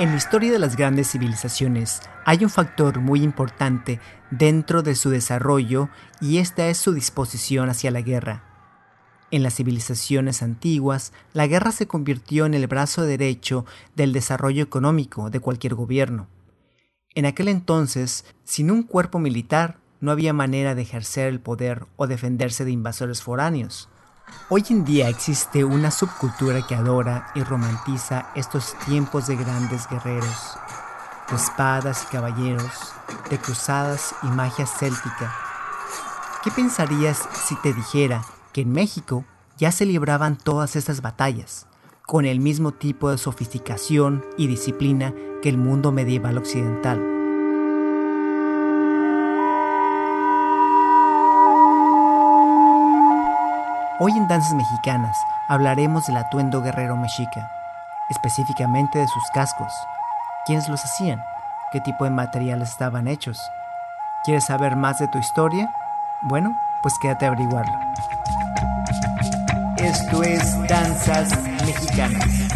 En la historia de las grandes civilizaciones hay un factor muy importante dentro de su desarrollo y esta es su disposición hacia la guerra. En las civilizaciones antiguas, la guerra se convirtió en el brazo derecho del desarrollo económico de cualquier gobierno. En aquel entonces, sin un cuerpo militar, no había manera de ejercer el poder o defenderse de invasores foráneos. Hoy en día existe una subcultura que adora y romantiza estos tiempos de grandes guerreros, de espadas y caballeros, de cruzadas y magia céltica. ¿Qué pensarías si te dijera que en México ya se libraban todas estas batallas, con el mismo tipo de sofisticación y disciplina que el mundo medieval occidental? Hoy en Danzas Mexicanas hablaremos del atuendo guerrero mexica, específicamente de sus cascos. ¿Quiénes los hacían? ¿Qué tipo de materiales estaban hechos? ¿Quieres saber más de tu historia? Bueno, pues quédate a averiguarlo. Esto es Danzas Mexicanas.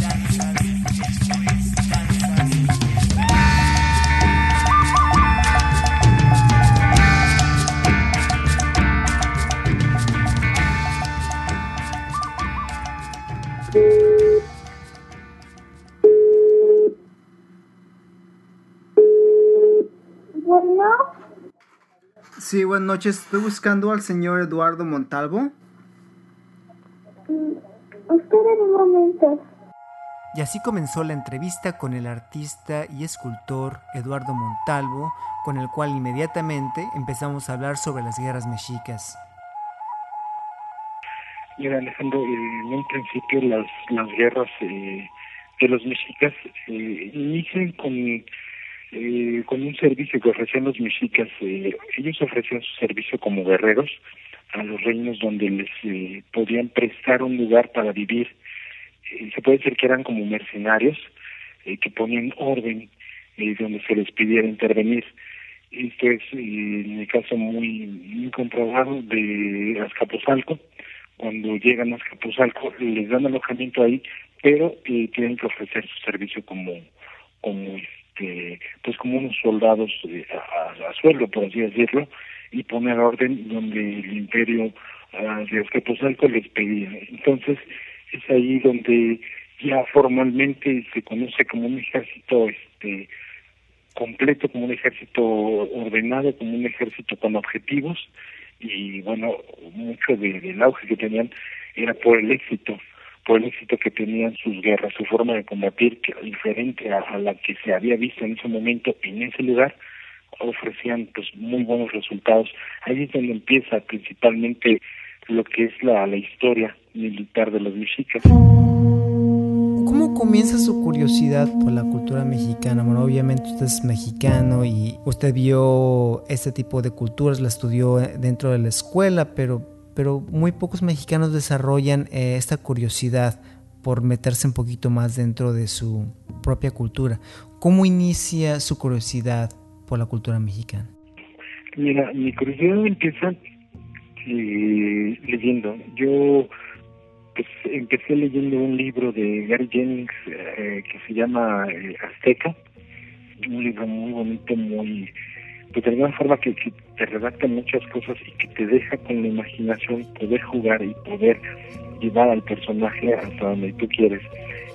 Sí, buenas noches. Estoy buscando al señor Eduardo Montalvo. Usted en un momento. Y así comenzó la entrevista con el artista y escultor Eduardo Montalvo, con el cual inmediatamente empezamos a hablar sobre las guerras mexicas. Mira, Alejandro, en un principio las, las guerras eh, de los mexicas eh, inician con eh, con un servicio que ofrecían los mexicas. Eh, ellos ofrecían su servicio como guerreros a los reinos donde les eh, podían prestar un lugar para vivir. Eh, se puede decir que eran como mercenarios que ponían orden donde se les pidiera intervenir. Esto es en el caso muy, muy comprobado de Azcapotzalco. Cuando llegan a Azcapotzalco les dan alojamiento ahí, pero tienen que ofrecer su servicio como como este, pues como unos soldados eh, a, sueldo, por así decirlo, y poner orden donde el imperio uh, de Azcapotzalco les pedía. Entonces, es ahí donde ya formalmente se conoce como un ejército este completo, como un ejército ordenado, como un ejército con objetivos, y bueno, mucho del auge que tenían era por el éxito por el éxito que tenían sus guerras, su forma de combatir, que diferente a, la que se había visto en ese momento en ese lugar, ofrecían pues muy buenos resultados. Ahí es donde empieza principalmente lo que es la, la historia militar de los mexicas. ¿Cómo comienza su curiosidad por la cultura mexicana? Bueno, obviamente usted es mexicano y usted vio este tipo de culturas, la estudió dentro de la escuela, pero pero muy pocos mexicanos desarrollan eh, esta curiosidad por meterse un poquito más dentro de su propia cultura. ¿Cómo inicia su curiosidad por la cultura mexicana? Mira, mi curiosidad empieza eh, leyendo. Yo pues, empecé leyendo un libro de Gary Jennings eh, que se llama Azteca, un libro muy bonito, muy pues de alguna forma que, te redacta muchas cosas y que te deja con la imaginación poder jugar y poder llevar al personaje hasta donde tú quieres.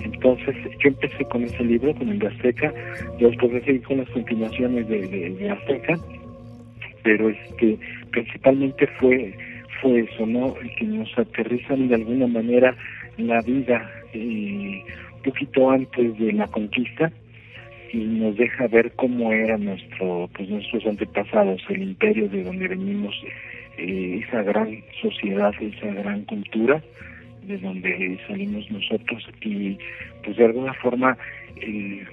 Entonces yo empecé con ese libro, con el de Azteca, después de seguir con las continuaciones de, de, Azteca, pero este principalmente fue fue eso, ¿no? Que nos aterrizan de alguna manera la vida eh, un poquito antes de la conquista y nos deja ver cómo eran nuestro, pues nuestros antepasados, el imperio de donde venimos, eh, esa gran sociedad, esa gran cultura de donde salimos nosotros y pues de alguna forma eh,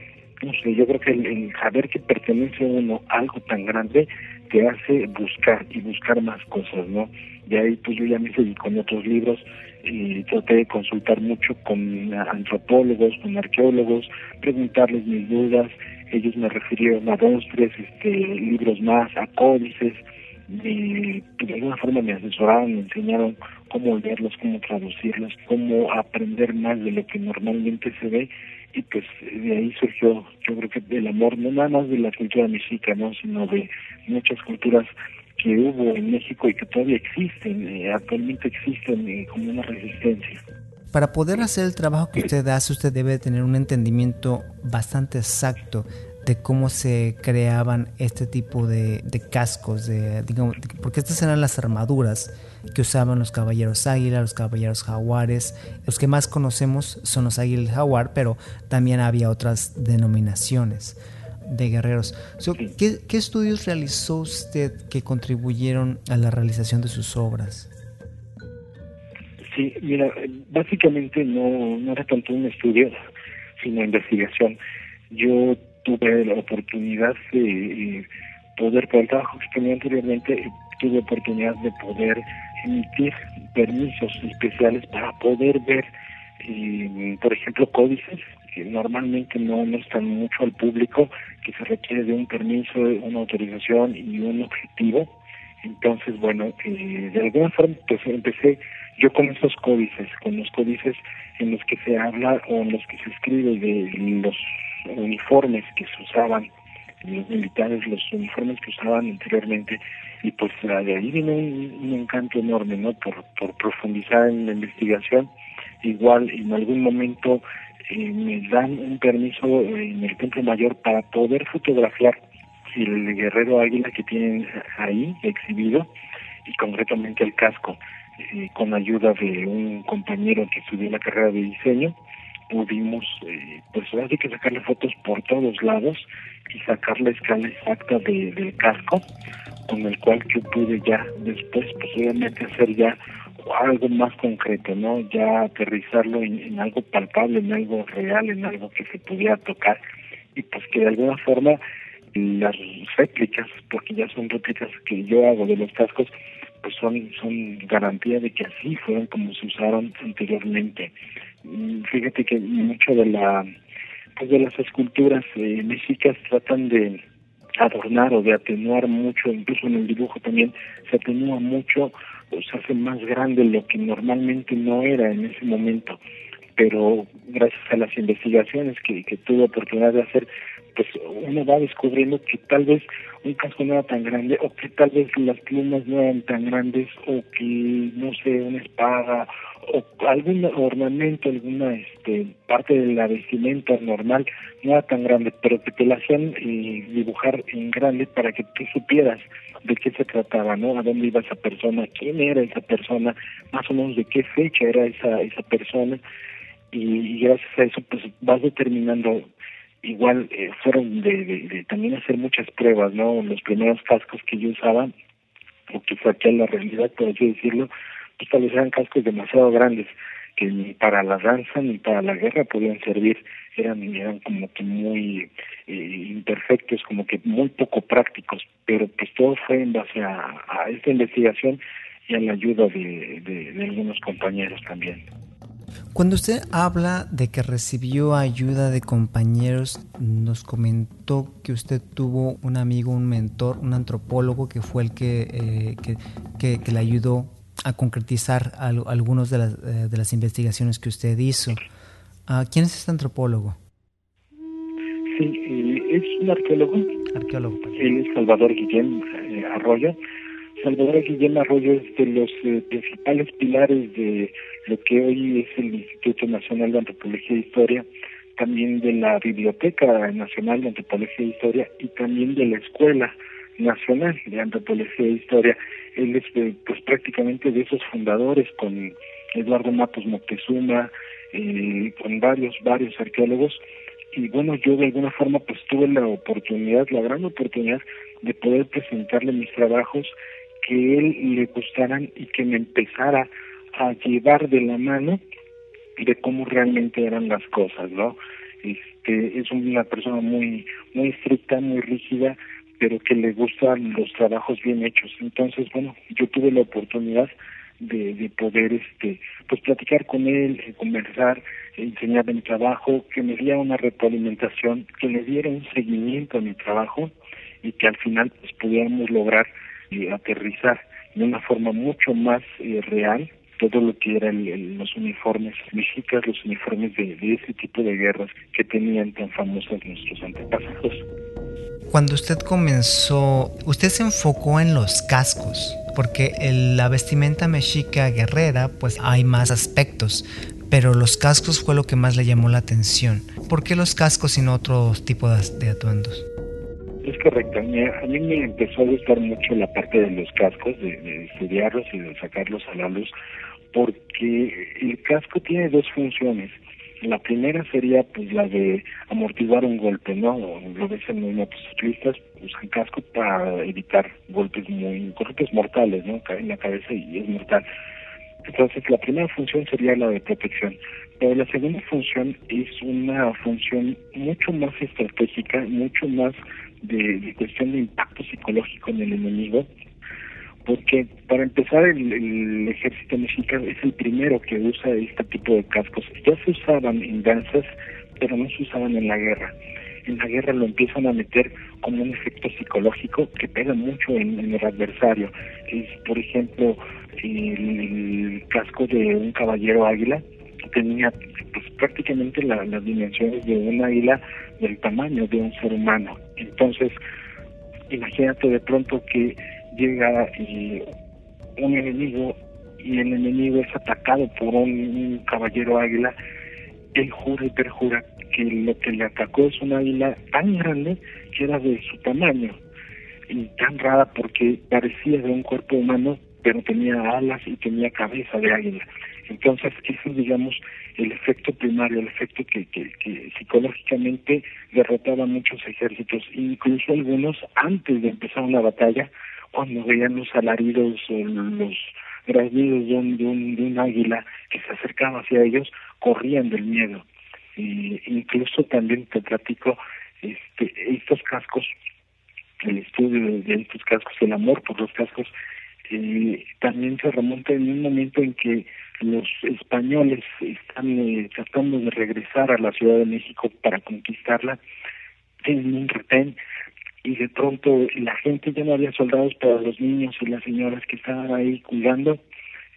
no sé, yo creo que el, saber que pertenece a uno algo tan grande te hace buscar y buscar más cosas, ¿no? De ahí pues yo ya me seguí con otros libros y traté de consultar mucho con antropólogos, con arqueólogos, preguntarles mis dudas, ellos me refirieron a dos, tres este, libros más, a códices, y de alguna forma me asesoraron, me enseñaron cómo leerlos, cómo traducirlos, cómo aprender más de lo que normalmente se ve. Y pues de ahí surgió yo creo que el amor no nada más de la cultura mexica no sino de muchas culturas que hubo en México y que todavía existen eh, actualmente existen eh, como una resistencia. Para poder hacer el trabajo que usted hace usted debe tener un entendimiento bastante exacto de cómo se creaban este tipo de, cascos, de, digamos, porque estas eran las armaduras que usaban los caballeros águila, los caballeros jaguares. Los que más conocemos son los águila y jaguar, pero también había otras denominaciones de guerreros. ¿qué, ¿Qué estudios realizó usted que contribuyeron a la realización de sus obras? Sí, mira, básicamente no, no era tanto un estudio, sino investigación. Yo tuve la oportunidad de poder, por el trabajo que tenía anteriormente, tuve oportunidad de poder emitir permisos especiales para poder ver, eh, por ejemplo, códices que normalmente no, están mucho al público, que se requiere de un permiso, una autorización y un objetivo. Entonces, bueno, eh, de alguna forma pues empecé yo con esos códices, con los códices en los que se habla o en los que se escribe de los uniformes que se usaban los militares, los uniformes que usaban anteriormente, y pues de ahí viene un, encanto enorme, ¿no? Por, por profundizar en la investigación. Igual en algún momento eh, me dan un permiso en el Templo Mayor para poder fotografiar el guerrero águila que tienen ahí exhibido y concretamente el casco, eh, con ayuda de un compañero que estudió la carrera de diseño pudimos, eh, pues ahora que sacarle fotos por todos lados y sacar la escala exacta de, del casco, con el cual yo pude ya después, obviamente hacer ya algo más concreto, ¿no? Ya aterrizarlo en, algo palpable, en algo real, en algo que se pudiera tocar y pues que de alguna forma las réplicas, porque ya son réplicas que yo hago de los cascos, pues son, son garantía de que así fueron como se usaron anteriormente. Mm, fíjate que mucho de la pues de las esculturas eh, mexicas tratan de adornar o de atenuar mucho, incluso en el dibujo también se atenúa mucho se hace más grande lo que normalmente no era en ese momento. Pero gracias a las investigaciones que, que tuve oportunidad de hacer, pues uno va descubriendo que tal vez un casco no era tan grande o que tal vez las plumas no eran tan grandes o que no sé una espada o algún ornamento alguna este parte de la vestimenta normal no era tan grande pero que te la hacían eh, dibujar en grande para que tú supieras de qué se trataba no a dónde iba esa persona quién era esa persona más o menos de qué fecha era esa esa persona. Y gracias a eso pues vas determinando igual eh, fueron de, de, también hacer muchas pruebas, ¿no? Los primeros cascos que yo usaba, o que saqué a la realidad, por así decirlo, pues tal vez eran cascos demasiado grandes, que ni para la danza ni para la guerra podían servir, eran, eran como que muy eh, imperfectos, como que muy poco prácticos, pero pues todo fue en base a, a esta investigación y a la ayuda de, de algunos compañeros también. Cuando usted habla de que recibió ayuda de compañeros, nos comentó que usted tuvo un amigo, un mentor, un antropólogo que fue el que, eh, que, que, le ayudó a concretizar algunas de las, eh, de las investigaciones que usted hizo. Uh, ¿Quién es este antropólogo? Sí, eh, es un arqueólogo. Arqueólogo. Él es Salvador Guillén Arroyo. Salvador Guillén Arroyo es de los principales pilares de lo que hoy es el Instituto Nacional de Antropología e Historia, también de la Biblioteca Nacional de Antropología e Historia y también de la Escuela Nacional de Antropología e Historia. Él es eh, pues prácticamente de esos fundadores con Eduardo Matos Moctezuma, eh, con varios, varios arqueólogos. Y bueno, yo de alguna forma pues tuve la oportunidad, la gran oportunidad de poder presentarle mis trabajos que él le gustaran y que me empezara a llevar de la mano de cómo realmente eran las cosas, ¿no? Este, es una persona muy, muy estricta, muy rígida, pero que le gustan los trabajos bien hechos. Entonces, bueno, yo tuve la oportunidad de, de poder, este, pues platicar con él, eh, conversar, enseñarle mi trabajo, que me diera una retroalimentación, que le diera un seguimiento a mi trabajo y que al final pues pudiéramos lograr eh, aterrizar de una forma mucho más eh, real todo lo que eran los uniformes mexicas, los uniformes de, de ese tipo de guerras que tenían tan famosas nuestros antepasados. Cuando usted comenzó, usted se enfocó en los cascos, porque la vestimenta mexica guerrera, pues hay más aspectos, pero los cascos fue lo que más le llamó la atención. ¿Por qué los cascos y no otro tipo de, atuendos? Es correcto, a mí, me empezó a gustar mucho la parte de los cascos, de, estudiarlos y de sacarlos a la luz, porque el casco tiene dos funciones la primera sería pues la de amortiguar un golpe, ¿no? Lo ves en los motociclistas, usan casco para evitar golpes muy golpes mortales, ¿no? Cae en la cabeza y es mortal. Entonces la primera función sería la de protección, pero la segunda función es una función mucho más estratégica, mucho más de, cuestión de impacto psicológico en el enemigo, porque para empezar el, ejército mexicano es el primero que usa este tipo de cascos. Ya se usaban en danzas, pero no se usaban en la guerra. En la guerra lo empiezan a meter como un efecto psicológico que pega mucho en, el adversario. Es, por ejemplo, el, casco de un caballero águila tenía pues, prácticamente las dimensiones de un águila del tamaño de un ser humano. Entonces, imagínate de pronto que llega y un enemigo y el enemigo es atacado por un, caballero águila, él jura y perjura que lo que le atacó es un águila tan grande que era de su tamaño y tan rara porque parecía de un cuerpo humano pero tenía alas y tenía cabeza de águila. Entonces, eso es, digamos, el efecto primario, el efecto que, que, que psicológicamente derrotaba a muchos ejércitos, incluso algunos antes de empezar una batalla, cuando veían los alaridos o los graznidos de un, de, un, de un águila que se acercaba hacia ellos, corrían del miedo. Y incluso también te platico este, estos cascos, el estudio de, estos cascos, el amor por los cascos, eh, también se remonta en un momento en que los españoles están eh, tratando de regresar a la Ciudad de México para conquistarla, tienen un retén y de pronto la gente ya no había soldados para los niños y las señoras que estaban ahí cuidando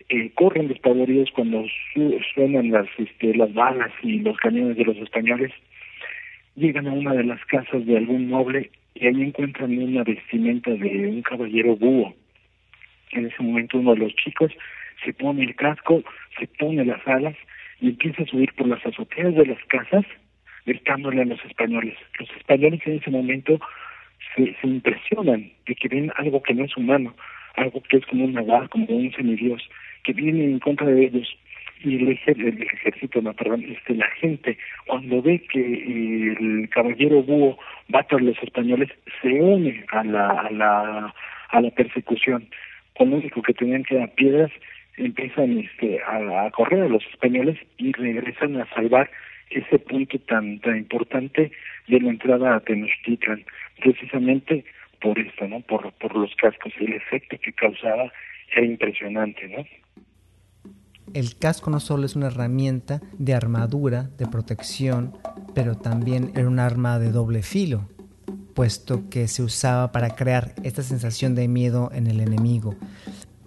eh, corren despavoridos cuando suenan las este, las balas y los cañones de los españoles llegan a una de las casas de algún noble y ahí encuentran una vestimenta de un caballero búho. En ese momento uno de los chicos se pone el casco se pone las alas y empieza a subir por las azoteas de las casas gritándole a los españoles los españoles en ese momento se, se impresionan de que ven algo que no es humano, algo que es como un naval, como un semidios, que viene en contra de ellos. Y el, el ejército, no, perdón, este, la gente, cuando ve que el caballero búho va tras los españoles, se une a la, a la, a la persecución. Con lo único que tenían que dar piedras, empiezan este, a, correr a los españoles y regresan a salvar ese punto tan tan importante de la entrada a Tenochtitlan, precisamente por esto, ¿no? Por, por los cascos, el efecto que causaba era impresionante, ¿no? El casco no solo es una herramienta de armadura, de protección, pero también era un arma de doble filo, puesto que se usaba para crear esta sensación de miedo en el enemigo.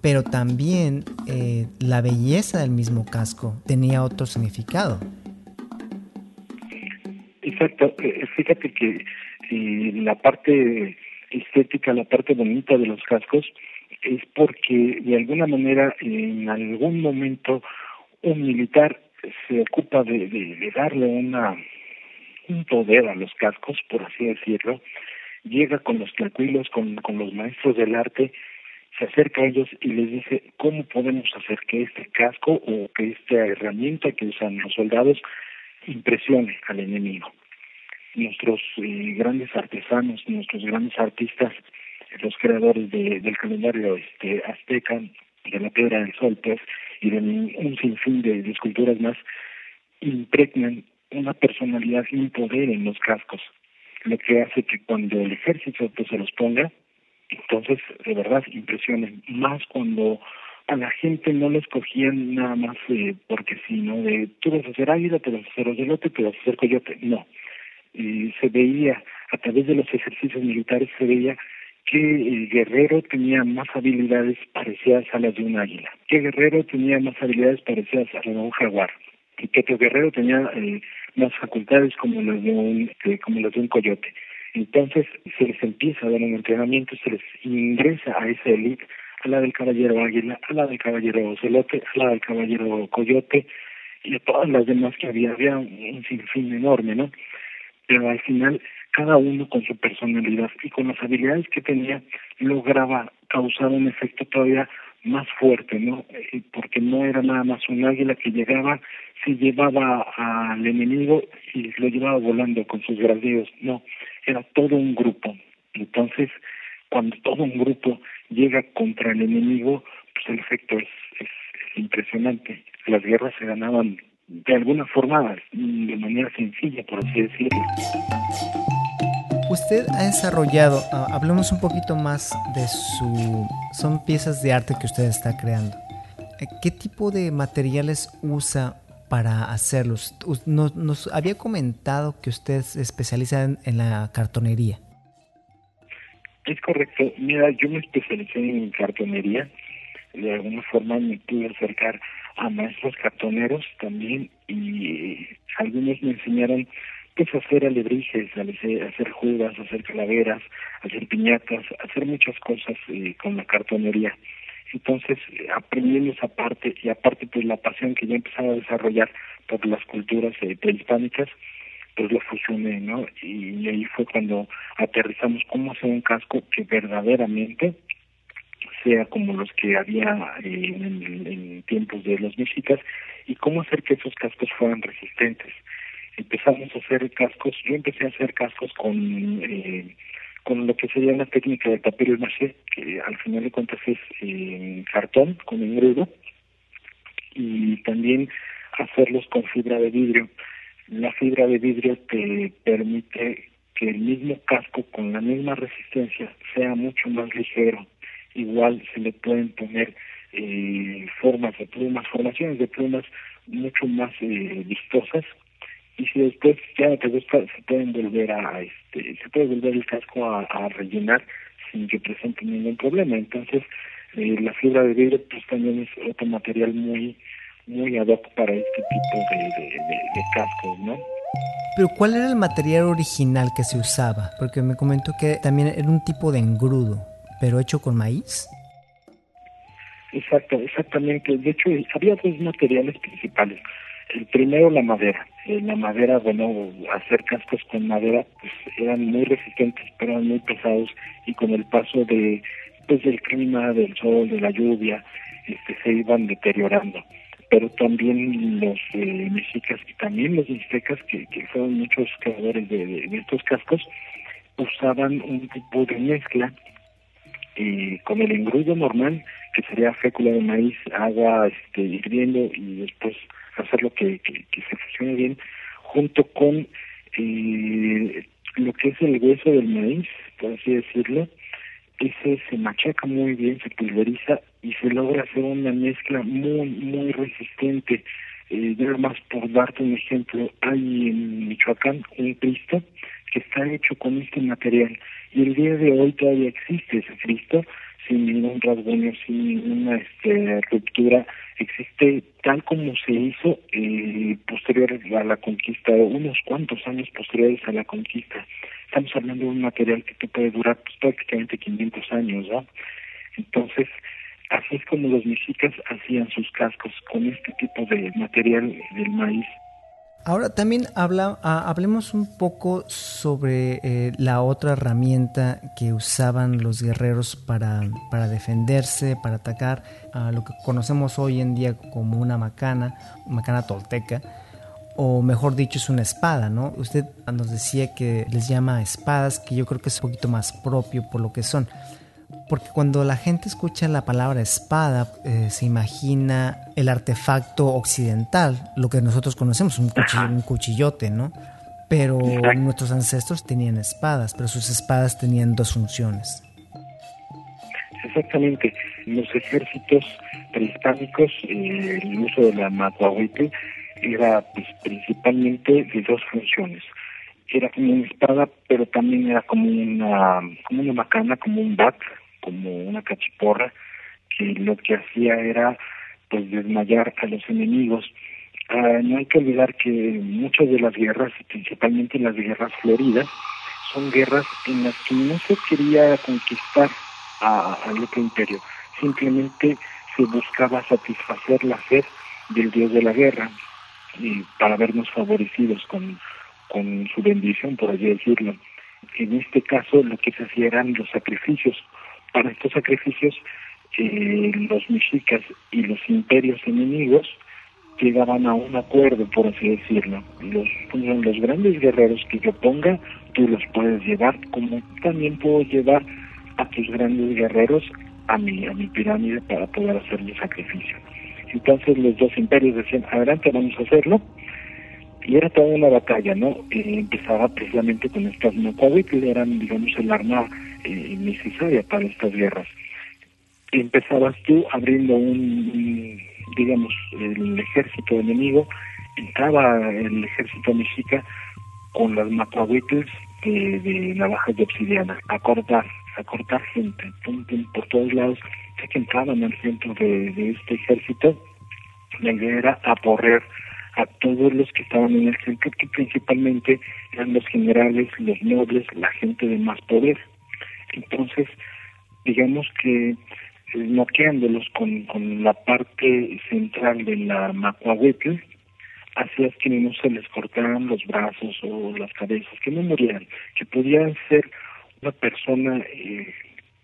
Pero también eh, la belleza del mismo casco tenía otro significado. Exacto, eh, fíjate que la parte estética, la parte bonita de los cascos es porque de alguna manera en algún momento un militar se ocupa de, de, darle una un poder a los cascos, por así decirlo, llega con los tranquilos, con, con los maestros del arte, se acerca a ellos y les dice cómo podemos hacer que este casco o que esta herramienta que usan los soldados impresione al enemigo nuestros eh, grandes artesanos, nuestros grandes artistas, los creadores de, del calendario este azteca, de la piedra del sol, pues, y de un sinfín de, esculturas más, impregnan una personalidad y un poder en los cascos, lo que hace que cuando el ejército pues, se los ponga, entonces de verdad impresionen, más cuando a la gente no les cogían nada más eh, porque si, ¿no? De tú vas a hacer águila, te vas a hacer oyelote, te vas a hacer coyote. No, y se veía a través de los ejercicios militares se veía el guerrero tenía más habilidades parecidas a las de un águila, que guerrero tenía más habilidades parecidas a las de un jaguar, y el guerrero tenía eh, más facultades como las de un este, como las de un coyote. Entonces se les empieza a dar un entrenamiento, se les ingresa a esa élite, a la del caballero águila, a la del caballero ocelote, a la del caballero coyote y a todas las demás que había, había un sinfín enorme, ¿no? Pero al final cada uno con su personalidad y con las habilidades que tenía lograba causar un efecto todavía más fuerte, ¿no? Eh, porque no era nada más un águila que llegaba, se llevaba al enemigo y lo llevaba volando con sus gradillos, no, era todo un grupo. Entonces, cuando todo un grupo llega contra el enemigo, pues el efecto es, es impresionante. Las guerras se ganaban de alguna forma, de manera sencilla, por así decirlo. Usted ha desarrollado, uh, hablemos un poquito más de su... Son piezas de arte que usted está creando. Eh, ¿Qué tipo de materiales usa para hacerlos? Nos, nos había comentado que usted se especializa en, en, la cartonería. Es correcto. Mira, yo me especialicé en cartonería. De alguna forma me pude acercar a maestros cartoneros también y algunos me enseñaron pues hacer alebrijes, hacer judas, hacer calaveras, hacer piñatas, hacer muchas cosas eh, con la cartonería. Entonces, aprendiendo esa parte y aparte pues la pasión que yo empezaba a desarrollar por las culturas eh, prehispánicas, pues lo fusioné, ¿no? Y, ahí fue cuando aterrizamos cómo hacer un casco que verdaderamente sea como los que había eh, en, tiempos de los mexicas y cómo hacer que esos cascos fueran resistentes empezamos a hacer cascos, yo empecé a hacer cascos con eh, con lo que sería la técnica de papel maché, que al final de cuentas es eh, cartón con engrudo, y también hacerlos con fibra de vidrio. La fibra de vidrio te permite que el mismo casco con la misma resistencia sea mucho más ligero. Igual se le pueden poner eh, formas de plumas, formaciones de plumas mucho más eh, vistosas y si después ya no te gusta se pueden volver a este se puede volver el casco a, a rellenar sin que presente ningún problema entonces eh, la fibra de vidrio pues también es otro material muy muy ad hoc para este tipo de, de, de, de cascos no pero ¿cuál era el material original que se usaba? Porque me comentó que también era un tipo de engrudo, pero hecho con maíz. Exacto, exactamente. De hecho, había dos materiales principales. El primero, la madera. Eh, la madera, bueno, hacer cascos con madera, pues eran muy resistentes, pero eran muy pesados y con el paso de, pues del clima, del sol, de la lluvia, este, se iban deteriorando. Pero también los eh, mexicas y también los mixtecas, que, que fueron muchos creadores de, estos cascos, usaban un tipo de mezcla eh, con el engrudo normal, que sería fécula de maíz, agua este, hirviendo y después hacerlo que, que, se funcione bien, junto con eh, lo que es el hueso del maíz, por así decirlo, ese se machaca muy bien, se pulveriza y se logra hacer una mezcla muy, muy resistente. Eh, más por darte un ejemplo, hay en Michoacán un Cristo que está hecho con este material y el día de hoy todavía existe ese Cristo sin ningún rasguño, sin ninguna este, ruptura existe tal como se hizo eh, posterior a la conquista, unos cuantos años posteriores a la conquista. Estamos hablando de un material que te puede durar pues, prácticamente 500 años, ¿no? Entonces, así es como los mexicas hacían sus cascos con este tipo de material del maíz Ahora también habla, ah, hablemos un poco sobre eh, la otra herramienta que usaban los guerreros para, para defenderse, para atacar, lo que conocemos hoy en día como una macana, macana tolteca, o mejor dicho es una espada, ¿no? Usted nos decía que les llama espadas, que yo creo que es un poquito más propio por lo que son. Porque cuando la gente escucha la palabra espada, eh, se imagina el artefacto occidental, lo que nosotros conocemos, un, cuchill un cuchillote, ¿no? Pero Exacto. nuestros ancestros tenían espadas, pero sus espadas tenían dos funciones. Exactamente. Los ejércitos prehispánicos, eh, el uso de la macuahuite era pues, principalmente de dos funciones. era como una espada, pero también era como una, como una macana, como un bat, como una cachiporra, que lo que hacía era pues desmayar a los enemigos. Ah, no hay que olvidar que muchas de las guerras, principalmente las guerras floridas, son guerras en las que no se quería conquistar al otro imperio, simplemente se buscaba satisfacer la sed del dios de la guerra y para vernos favorecidos con, con su bendición, por así decirlo. En este caso lo que se hacía eran los sacrificios. Para estos sacrificios eh, los mexicas y los imperios enemigos llegaban a un acuerdo, por así decirlo. Los, los grandes guerreros que yo ponga, tú los puedes llevar, como también puedo llevar a tus grandes guerreros a mi, a mi pirámide para poder hacer mi sacrificio. Entonces los dos imperios decían, adelante, vamos a hacerlo. Y era toda una batalla, ¿no? Empezaba precisamente con estas que eran, digamos, el arma eh, necesaria para estas guerras. empezabas tú abriendo un, digamos, el ejército enemigo, entraba el ejército mexica con las macuahuitles de, de navajas de obsidiana, a cortar, a cortar gente, por todos lados, sé que entraban al centro de, de este ejército, la idea era aporrear a todos los que estaban en el centro, que principalmente eran los generales, los nobles, la gente de más poder. Entonces, digamos que eh, noqueándolos con, con la parte central de la Macuahuetl, hacías que no se les cortaran los brazos o las cabezas, que no murieran, que podían ser una persona eh,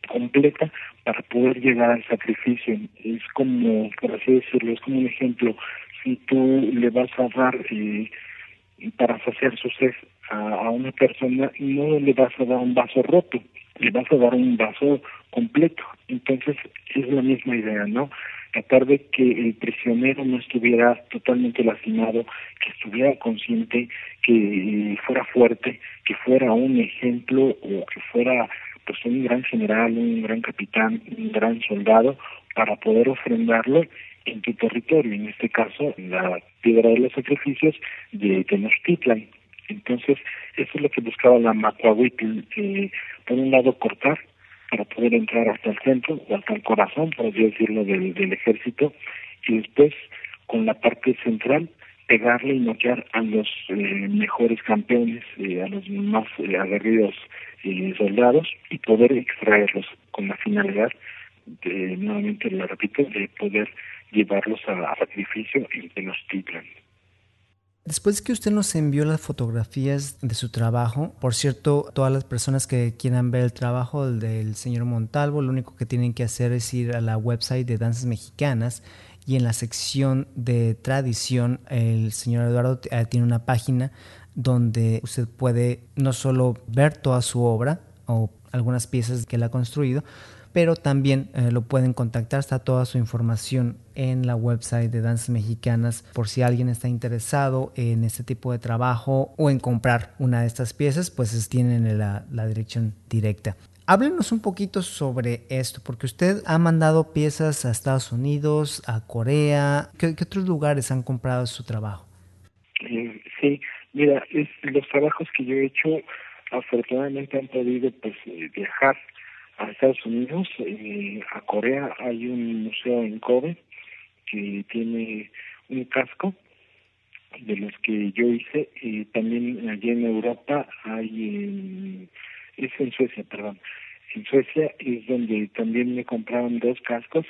completa para poder llegar al sacrificio. Es como, por así decirlo, es como un ejemplo, si tú le vas a dar eh, para saciar su sed a, a una persona, no le vas a dar un vaso roto, le vas a dar un vaso completo. Entonces es la misma idea, ¿no? tratar de que el prisionero no estuviera totalmente lastimado, que estuviera consciente, que fuera fuerte, que fuera un ejemplo o que fuera pues un gran general, un gran capitán, un gran soldado para poder ofrendarlo en tu territorio, en este caso la piedra de los sacrificios de Tenochtitlan. Entonces, eso es lo que buscaba la Macuahuitl, eh, por un lado cortar para poder entrar hasta el centro o hasta el corazón, por así decirlo, del, del ejército, y después con la parte central pegarle y noquear a los eh, mejores campeones, eh, a los más eh, aguerridos eh, soldados y poder extraerlos con la finalidad de, nuevamente lo repito, de poder llevarlos a, a sacrificio en Tenochtitlan. Después de que usted nos envió las fotografías de su trabajo, por cierto, todas las personas que quieran ver el trabajo del señor Montalvo, lo único que tienen que hacer es ir a la website de Danzas Mexicanas y en la sección de tradición el señor Eduardo eh, tiene una página donde usted puede no solo ver toda su obra o algunas piezas que él ha construido, pero también eh, lo pueden contactar, está toda su información en la website de Danzas Mexicanas por si alguien está interesado en este tipo de trabajo o en comprar una de estas piezas, pues tienen la, dirección directa. Háblenos un poquito sobre esto, porque usted ha mandado piezas a Estados Unidos, a Corea. ¿Qué, otros lugares han comprado su trabajo? Eh, sí, mira, los trabajos que yo he hecho afortunadamente han podido pues eh, viajar a Estados Unidos, eh, a Corea hay un museo en Kobe que tiene un casco de los que yo hice y también allí en Europa hay es en Suecia perdón. En Suecia es donde también me compraron dos cascos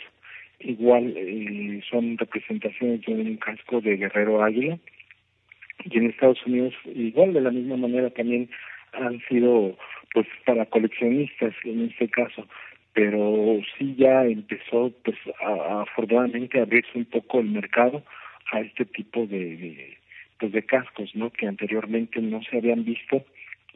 igual eh, son representaciones de un casco de guerrero águila y en Estados Unidos igual de la misma manera también han sido pues para coleccionistas en este caso pero sí ya empezó pues a, afortunadamente a abrirse un poco el mercado a este tipo de, pues de cascos no que anteriormente no se habían visto.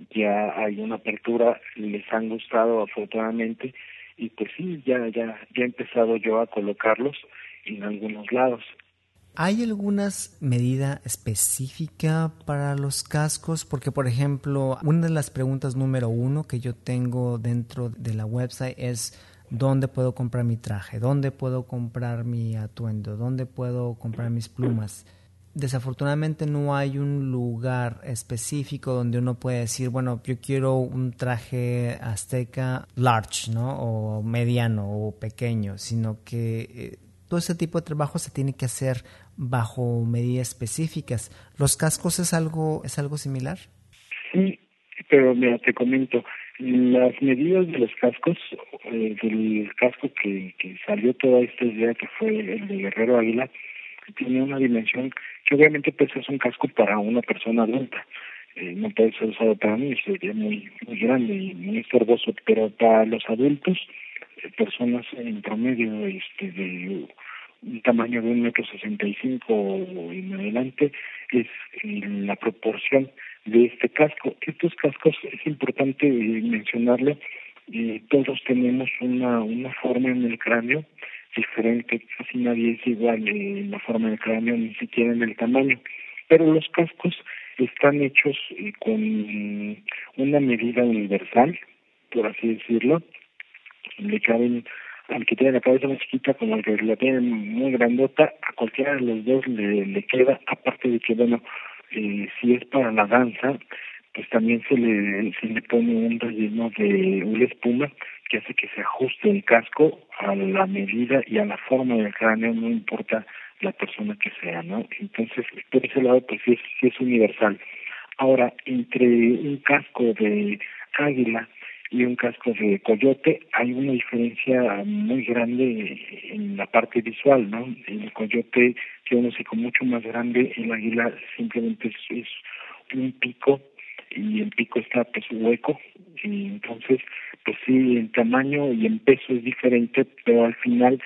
Ya hay una apertura les han gustado afortunadamente y pues sí ya ya ya he empezado yo a colocarlos en algunos lados ¿Hay alguna medida específica para los cascos? Porque, por ejemplo, una de las preguntas número uno que yo tengo dentro de la website es ¿dónde puedo comprar mi traje? ¿Dónde puedo comprar mi atuendo? ¿Dónde puedo comprar mis plumas? desafortunadamente no hay un lugar específico donde uno puede decir, bueno, yo quiero un traje azteca large, ¿no? O mediano o pequeño, sino que eh, todo ese tipo de trabajo se tiene que hacer bajo medidas específicas. ¿Los cascos es algo, es algo similar? Sí, pero mira, te comento, las medidas de los cascos, eh, del casco que, que salió toda esta idea que fue el de Guerrero Águila, tiene una dimensión que obviamente pues es un casco para una persona adulta. Eh, no puede ser usado para mí, sería muy, muy grande y muy estorboso, pero para los adultos, eh, personas en promedio este, de un tamaño de un metro sesenta y cinco en adelante, es eh, la proporción de este casco. Estos cascos es importante mencionarlo, todos tenemos una, una forma en el cráneo diferente, casi nadie es igual en la forma del cráneo, ni siquiera en el tamaño. Pero los cascos están hechos eh, con una medida universal, por así decirlo. Le caben al que tiene la cabeza más chiquita como al que la tiene muy grandota, a cualquiera de los dos le, le queda, aparte de que, bueno, eh, si es para la danza, pues también se le, se le pone un relleno de una espuma que hace que se ajuste el casco a la medida y a la forma del cráneo, no importa la persona que sea, ¿no? Entonces, por ese lado, pues sí es, sí es universal. Ahora, entre un casco de águila y un casco de coyote hay una diferencia muy grande en la parte visual, ¿no? El coyote tiene un hocico mucho más grande, el águila simplemente es un pico y el pico está pues hueco y entonces pues sí en tamaño y en peso es diferente pero al final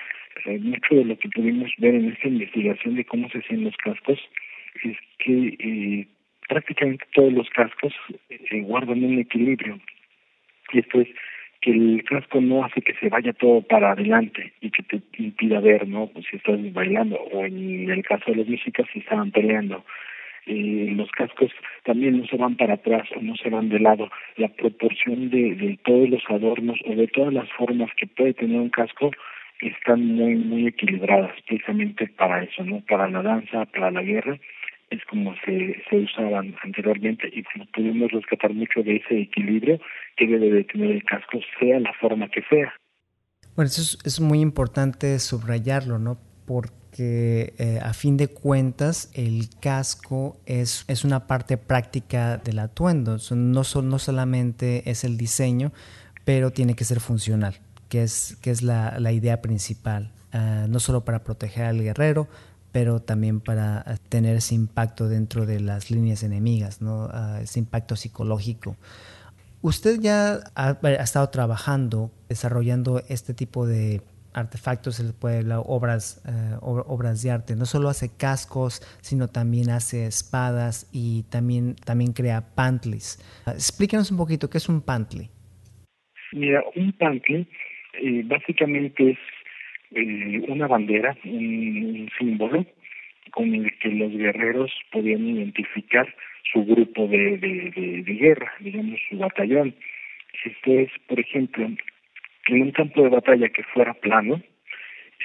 eh, mucho de lo que pudimos ver en esta investigación de cómo se hacen los cascos es que eh, prácticamente todos los cascos eh, guardan un equilibrio y esto es que el casco no hace que se vaya todo para adelante y que te impida ver, ¿no? Pues si estás bailando o en el caso de los músicas si estaban peleando eh, los cascos también no se van para atrás o no se van de lado. La proporción de, de todos los adornos o de todas las formas que puede tener un casco están muy, muy equilibradas precisamente para eso, ¿no? Para la danza, para la guerra, es como se, se usaban anteriormente y pudimos rescatar mucho de ese equilibrio que debe de tener el casco, sea la forma que sea. Bueno, eso es, muy importante subrayarlo, ¿no? Porque que eh, a fin de cuentas el casco es, es una parte práctica del atuendo, no, no solamente es el diseño, pero tiene que ser funcional, que es, que es la, la idea principal, uh, no solo para proteger al guerrero, pero también para uh, tener ese impacto dentro de las líneas enemigas, ¿no? Uh, ese impacto psicológico. Usted ya ha, estado trabajando, desarrollando este tipo de artefactos, se puede obras, eh, obras de arte. No solo hace cascos, sino también hace espadas y también, también crea pantlis. explícanos un poquito, ¿qué es un pantli? Mira, un pantli eh, básicamente es eh, una bandera, un, símbolo con el que los guerreros podían identificar su grupo de, de, de guerra, digamos su batallón. Esto es, por ejemplo, en un campo de batalla que fuera plano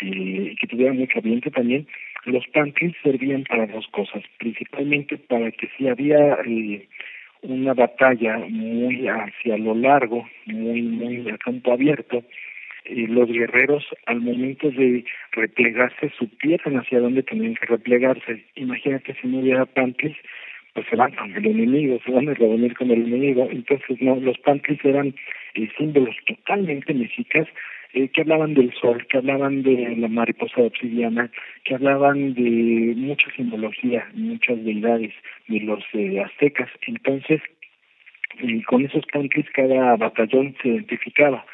y que tuviera mucho ambiente también, los pantries servían para dos cosas, principalmente para que si había eh, una batalla muy hacia lo largo, muy muy a campo abierto, eh, los guerreros al momento de replegarse supieran hacia dónde tenían que replegarse. Imagínate si no hubiera pantries, pues se van con el enemigo, se van a reunir con el enemigo. Entonces, no, los pantries eran eh, símbolos totalmente mexicas eh, que hablaban del sol, que hablaban de la mariposa obsidiana, que hablaban de mucha simbología, muchas deidades de los eh, aztecas. Entonces, y con esos pantries cada batallón se identificaba.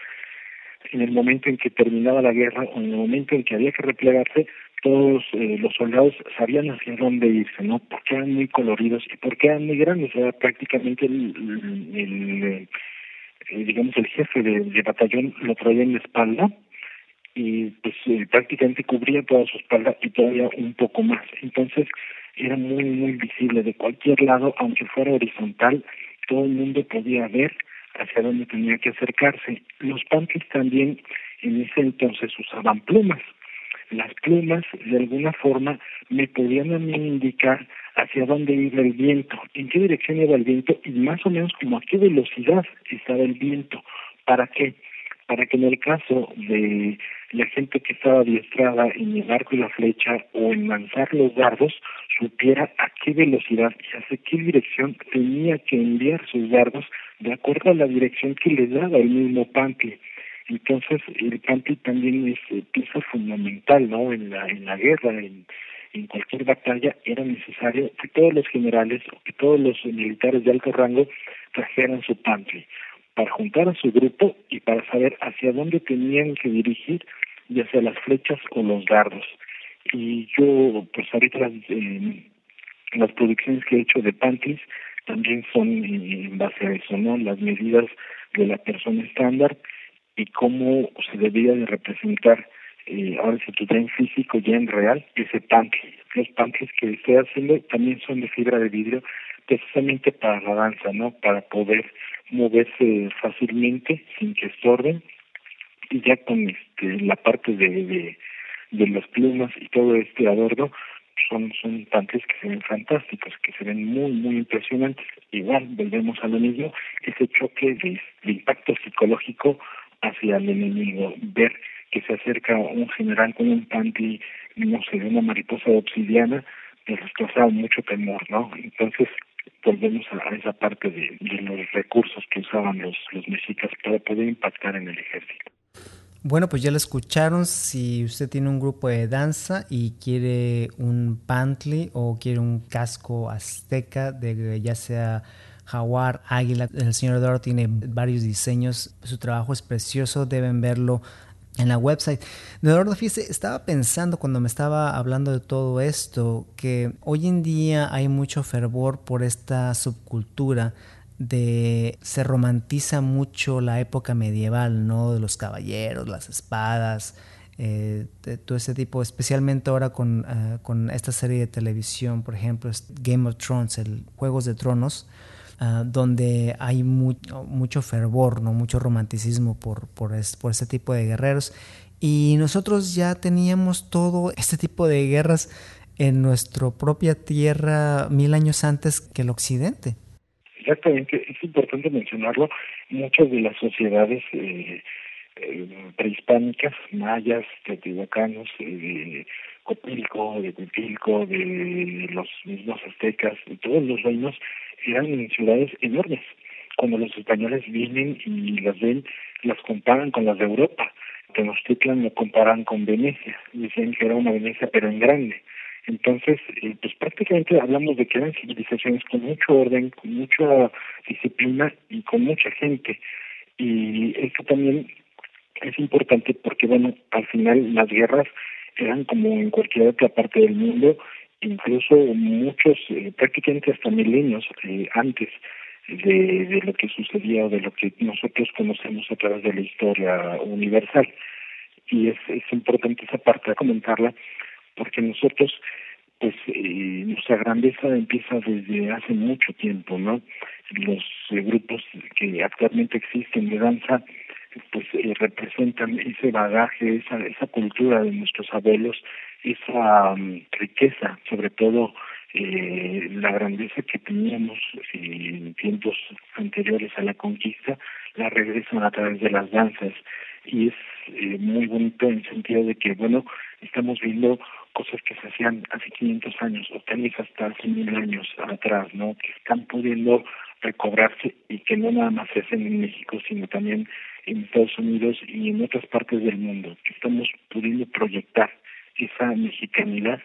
En el momento en que terminaba la guerra o en el momento en que había que replegarse, todos eh, los soldados sabían hacia dónde irse, ¿no? Porque eran muy coloridos y porque eran muy grandes, era prácticamente el, digamos, el jefe de, de, batallón lo traía en la espalda y pues eh, prácticamente cubría toda su espalda y todavía un poco más. Entonces era muy, muy visible de cualquier lado, aunque fuera horizontal, todo el mundo podía ver hacia dónde tenía que acercarse. Los panties también en ese entonces usaban plumas las plumas de alguna forma me podían a mí indicar hacia dónde iba el viento, en qué dirección iba el viento y más o menos como a qué velocidad estaba el viento. ¿Para qué? Para que en el caso de la gente que estaba adiestrada en el arco la flecha o en lanzar los dardos supiera a qué velocidad y hacia qué dirección tenía que enviar sus dardos de acuerdo a la dirección que le daba el mismo Pantli. Entonces, el Pantli también es eh, pieza fundamental, ¿no? En la, en la guerra, en, en cualquier batalla, era necesario que todos los generales o que todos los militares de alto rango trajeran su Pantli para juntar a su grupo y para saber hacia dónde tenían que dirigir, ya sea las flechas o los dardos. Y yo, pues ahorita las, eh, las producciones que he hecho de Pantlis también son en base a eso, ¿no? Las medidas de la persona estándar y cómo se debía de representar, eh, ahora si tú en físico, ya en real, ese pantli. Los pantlis que estoy haciendo también son de fibra de vidrio, precisamente para la danza, ¿no? Para poder moverse fácilmente sin que estorben y ya con este la parte de, de, de las plumas y todo este adorno son son pantlis que se ven fantásticos, que se ven muy muy impresionantes. Igual volvemos a lo mismo, ese choque de, de impacto psicológico hacia el enemigo, ver que se acerca un general con un panty, no sé, de una mariposa obsidiana, pues les causaba mucho temor, ¿no? Entonces, volvemos a, esa parte de, los recursos que usaban los, los mexicas para poder impactar en el ejército. Bueno, pues ya lo escucharon. Si usted tiene un grupo de danza y quiere un pantli o quiere un casco azteca, de ya sea jaguar, águila, el señor Eduardo tiene varios diseños. Su trabajo es precioso, deben verlo en la website. Eduardo, fíjese, estaba pensando cuando me estaba hablando de todo esto que hoy en día hay mucho fervor por esta subcultura de se romantiza mucho la época medieval, ¿no? De los caballeros, las espadas, eh, todo ese tipo, especialmente ahora con, uh, con esta serie de televisión, por ejemplo, Game of Thrones, el Juegos de Tronos, uh, donde hay mu mucho fervor, ¿no? mucho romanticismo por, por, es, por este tipo de guerreros. Y nosotros ya teníamos todo este tipo de guerras en nuestra propia tierra mil años antes que el occidente. Exactamente, es importante mencionarlo. Muchas de las sociedades eh, eh, prehispánicas, mayas, teotihuacanos, eh, Copilco, de Cuitilco, de los mismos aztecas, de todos los reinos, eran ciudades enormes. Cuando los españoles vienen y las ven, las comparan con las de Europa. Tenochtitlan lo comparan con Venecia, dicen que era una Venecia pero en grande entonces, eh, pues prácticamente hablamos de que eran civilizaciones con mucho orden, con mucha disciplina y con mucha gente. Y esto también es importante porque, bueno, al final las guerras eran como en cualquier otra parte del mundo, incluso muchos, eh, prácticamente hasta milenios eh, antes de, de lo que sucedía o de lo que nosotros conocemos a través de la historia universal. Y es, es importante esa parte de comentarla porque nosotros, pues, eh, nuestra grandeza empieza desde hace mucho tiempo, ¿no? Los eh, grupos que actualmente existen de danza, pues, eh, representan ese bagaje, esa, esa cultura de nuestros abuelos, esa um, riqueza, sobre todo eh, la grandeza que teníamos en tiempos anteriores a la conquista, la regresan a través de las danzas y es eh, muy bonito en el sentido de que, bueno, estamos viendo cosas que se hacían hace 500 años o tal vez hasta hace mil años atrás, ¿no? Que están pudiendo recobrarse y que no nada más se hacen en México, sino también en Estados Unidos y en otras partes del mundo, que estamos pudiendo proyectar esa mexicanidad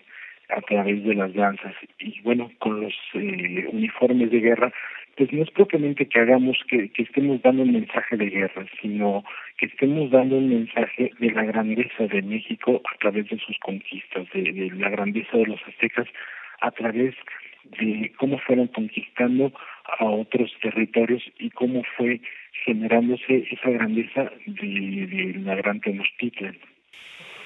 a través de las danzas. Y bueno, con los eh, uniformes de guerra, pues no es propiamente que hagamos que, que estemos dando un mensaje de guerra, sino que estemos dando un mensaje de la grandeza de México a través de sus conquistas, de, la grandeza de los aztecas a través de cómo fueron conquistando a otros territorios y cómo fue generándose esa grandeza de, de la gran Tenochtitlan.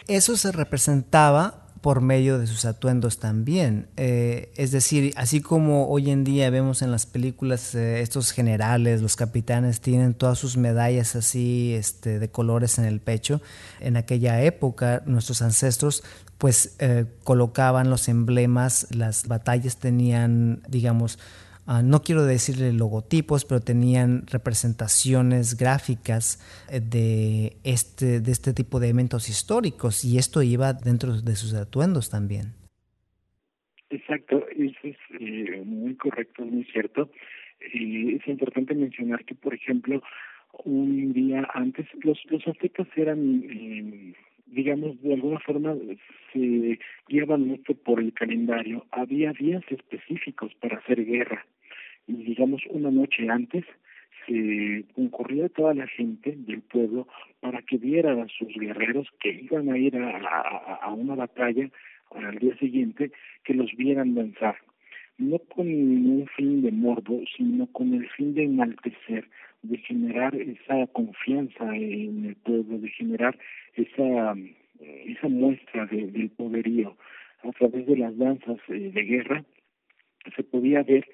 Eso se representaba por medio de sus atuendos también. Eh, es decir, así como hoy en día vemos en las películas eh, estos generales, los capitanes tienen todas sus medallas así este, de colores en el pecho, en aquella época nuestros ancestros pues eh, colocaban los emblemas, las batallas tenían, digamos, Ah, no quiero decirle logotipos, pero tenían representaciones gráficas eh, de este, de este tipo de eventos históricos y esto iba dentro de sus atuendos también. Exacto, eso es eh, muy correcto, muy cierto. Y es importante mencionar que, por ejemplo, un día antes, los, los aztecas eran, eh, digamos, de alguna forma se guiaban mucho por el calendario. Había días específicos para hacer guerra y digamos una noche antes se concurría toda la gente del pueblo para que viera a sus guerreros que iban a ir a, a, una batalla al día siguiente, que los vieran danzar, no con un fin de morbo, sino con el fin de enaltecer, de generar esa confianza en el pueblo, de generar esa, esa muestra de, del poderío. A través de las danzas eh, de guerra se podía ver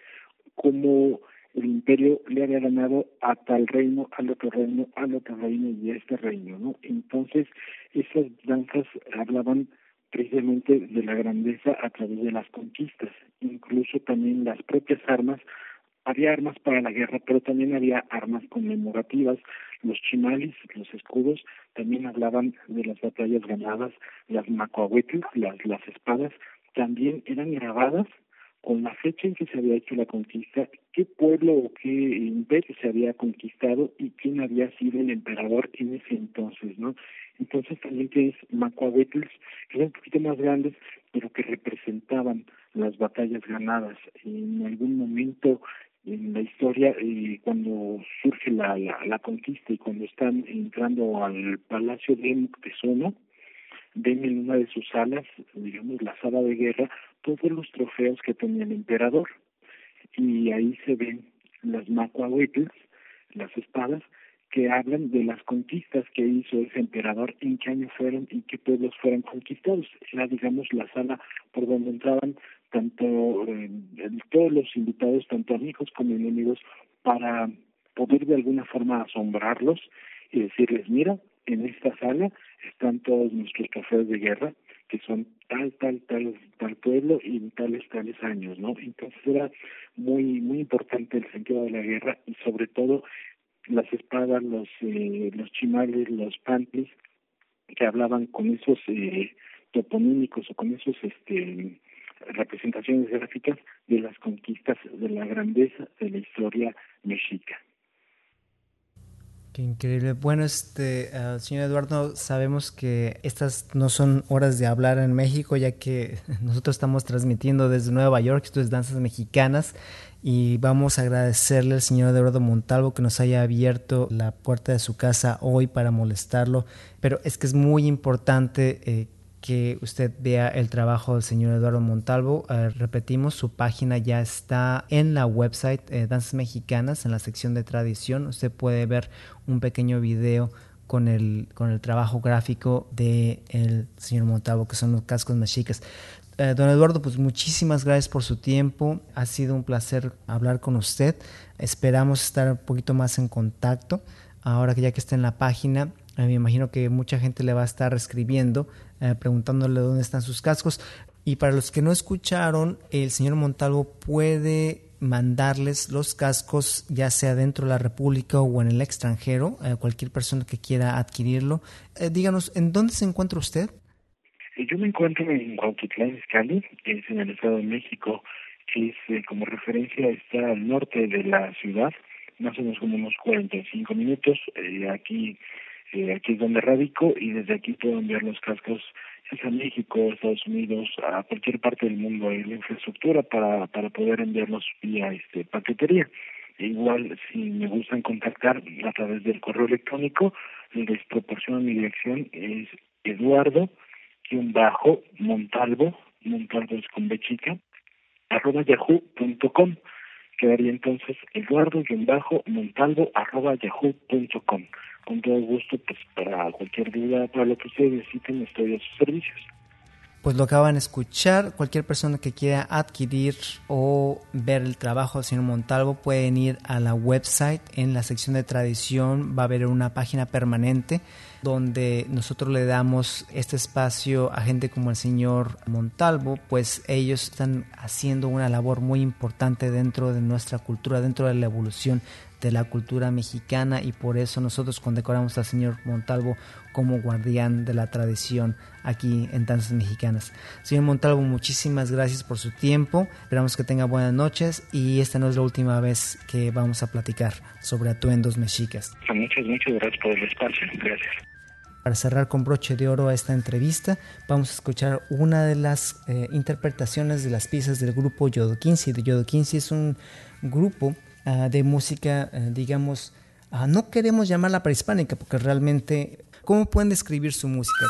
como el imperio le había ganado a tal reino, al otro reino, al otro reino y a este reino, ¿no? Entonces, esas danzas hablaban precisamente de la grandeza a través de las conquistas, incluso también las propias armas, había armas para la guerra, pero también había armas conmemorativas, los chimalis, los escudos, también hablaban de las batallas ganadas, las macuahuetl, las, las espadas, también eran grabadas con la fecha en que se había hecho la conquista, qué pueblo o qué imperio se había conquistado y quién había sido el emperador en ese entonces, ¿no? Entonces también tienes macuahuetls, que eran un poquito más grandes, pero que representaban las batallas ganadas. En algún momento en la historia, eh, cuando surge la, la, conquista y cuando están entrando al palacio de Moctezuma, ven en una de sus salas, digamos la sala de guerra, todos los trofeos que tenía el emperador. Y ahí se ven las macuahuetls, las espadas, que hablan de las conquistas que hizo ese emperador, en qué año fueron y qué pueblos fueron conquistados. Era, digamos, la sala por donde entraban tanto eh, todos los invitados, tanto amigos como enemigos, para poder de alguna forma asombrarlos y decirles, mira, en esta sala están todos nuestros trofeos de guerra, que son tal, tal, tal, tal pueblo y tales, tales años, ¿no? Entonces era muy, muy importante el sentido de la guerra y sobre todo las espadas, los, eh, los chimales, los pantlis, que hablaban con esos eh, toponímicos o con esos este representaciones gráficas de las conquistas, de la grandeza de la historia mexica. Qué increíble. Bueno, este, uh, señor Eduardo, sabemos que estas no son horas de hablar en México, ya que nosotros estamos transmitiendo desde Nueva York, esto es Danzas Mexicanas, y vamos a agradecerle al señor Eduardo Montalvo que nos haya abierto la puerta de su casa hoy para molestarlo, pero es que es muy importante eh, que usted vea el trabajo del señor Eduardo Montalvo. Eh, repetimos, su página ya está en la website eh, Danzas Mexicanas, en la sección de tradición. Usted puede ver un pequeño video con el, con el trabajo gráfico del el señor Montalvo, que son los cascos mexicas. Eh, don Eduardo, pues muchísimas gracias por su tiempo. Ha sido un placer hablar con usted. Esperamos estar un poquito más en contacto. Ahora que ya que está en la página, me imagino que mucha gente le va a estar escribiendo eh, preguntándole dónde están sus cascos. Y para los que no escucharon, el señor Montalvo puede mandarles los cascos, ya sea dentro de la República o en el extranjero, a cualquier persona que quiera adquirirlo. Eh, díganos, ¿en dónde se encuentra usted? Yo me encuentro en Cuautitlán Izcalli, es en el Estado de México, que es eh, como referencia está al norte de la ciudad, más o menos como unos 45 minutos. aquí aquí es donde radico y desde aquí puedo enviar los cascos a México, Estados Unidos, a cualquier parte del mundo hay la infraestructura para, para poder enviarlos vía este paquetería. Igual, si me gustan contactar a través del correo electrónico, les proporciono mi dirección, es eduardo bajo montalvo, montalvo es con bechica, arroba yahoo.com. Quedaría entonces eduardo-montalvo arroba yahoo.com con todo gusto, pues para cualquier duda, para lo que ustedes necesiten, estoy a sus servicios. Pues lo acaban de escuchar. Cualquier persona que quiera adquirir o ver el trabajo del señor Montalvo pueden ir a la website. En la sección de tradición va a haber una página permanente donde nosotros le damos este espacio a gente como el señor Montalvo, pues ellos están haciendo una labor muy importante dentro de nuestra cultura, dentro de la evolución de la cultura mexicana y por eso nosotros condecoramos al señor Montalvo como guardián de la tradición aquí en Danzas Mexicanas. Señor Montalvo, muchísimas gracias por su tiempo. Esperamos que tenga buenas noches y esta no es la última vez que vamos a platicar sobre atuendos mexicas. Muchas, muchas gracias por el espacio. Gracias. Para cerrar con broche de oro a esta entrevista, vamos a escuchar una de las eh, interpretaciones de las piezas del grupo Yodo 15. Yodo 15 es un grupo uh, de música, uh, digamos, uh, no queremos llamarla prehispánica, porque realmente, ¿cómo pueden describir su música?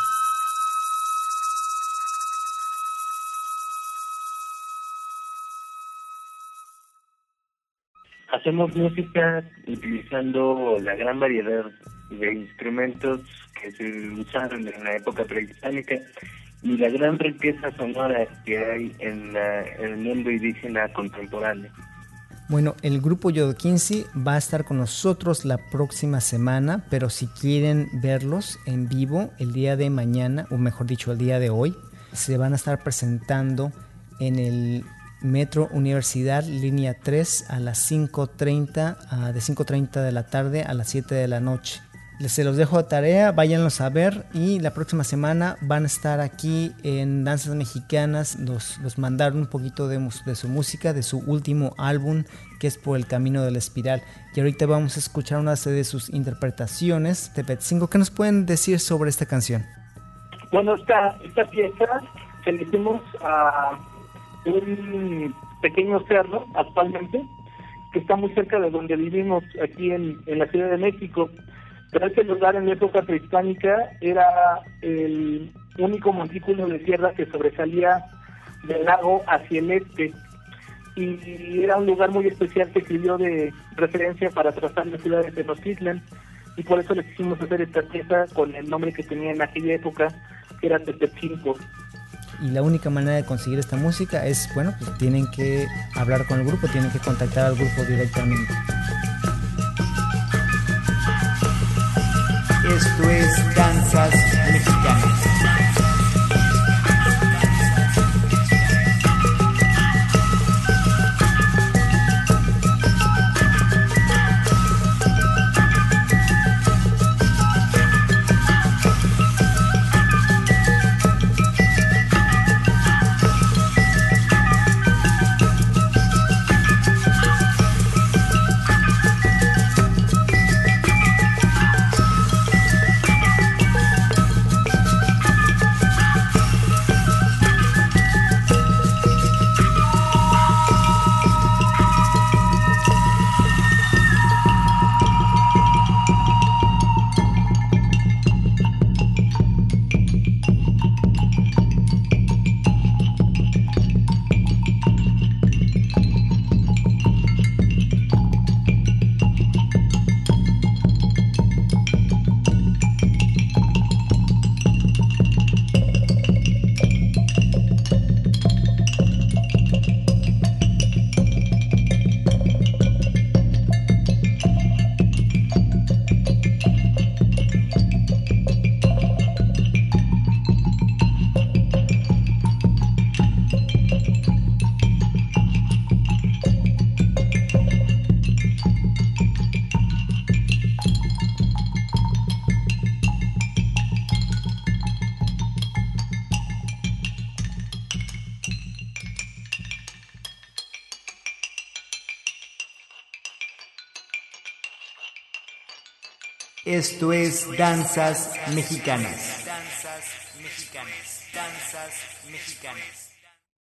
Hacemos música utilizando la gran variedad de instrumentos que se usaron en la época prehispánica y la gran riqueza sonora que hay en, la, en el mundo indígena contemporáneo. Bueno, el grupo Yodo 15 va a estar con nosotros la próxima semana, pero si quieren verlos en vivo el día de mañana, o mejor dicho, el día de hoy, se van a estar presentando en el Metro Universidad, línea 3, a las 5.30, de 5.30 de la tarde a las 7 de la noche. Se los dejo de tarea, váyanlos a ver y la próxima semana van a estar aquí en Danzas Mexicanas. Nos, nos mandaron un poquito de, su música, de su último álbum que es Por el Camino de la Espiral. Y ahorita vamos a escuchar una de sus interpretaciones de Petzingo. ¿Qué nos pueden decir sobre esta canción? Bueno, esta, esta pieza se a un pequeño cerro actualmente que está muy cerca de donde vivimos aquí en, en la Ciudad de México pero este lugar en época prehispánica era el único montículo de tierra que sobresalía del lago hacia el este. Y era un lugar muy especial que sirvió de referencia para trazar la ciudad de Tenochtitlan. Y por eso les quisimos hacer esta pieza con el nombre que tenía en aquella época que era Tetepcinco y la única manera de conseguir esta música es, bueno, pues tienen que hablar con el grupo, tienen que contactar al grupo directamente. Esto es Danzas Mexicanas. Esto es Danzas Mexicanas.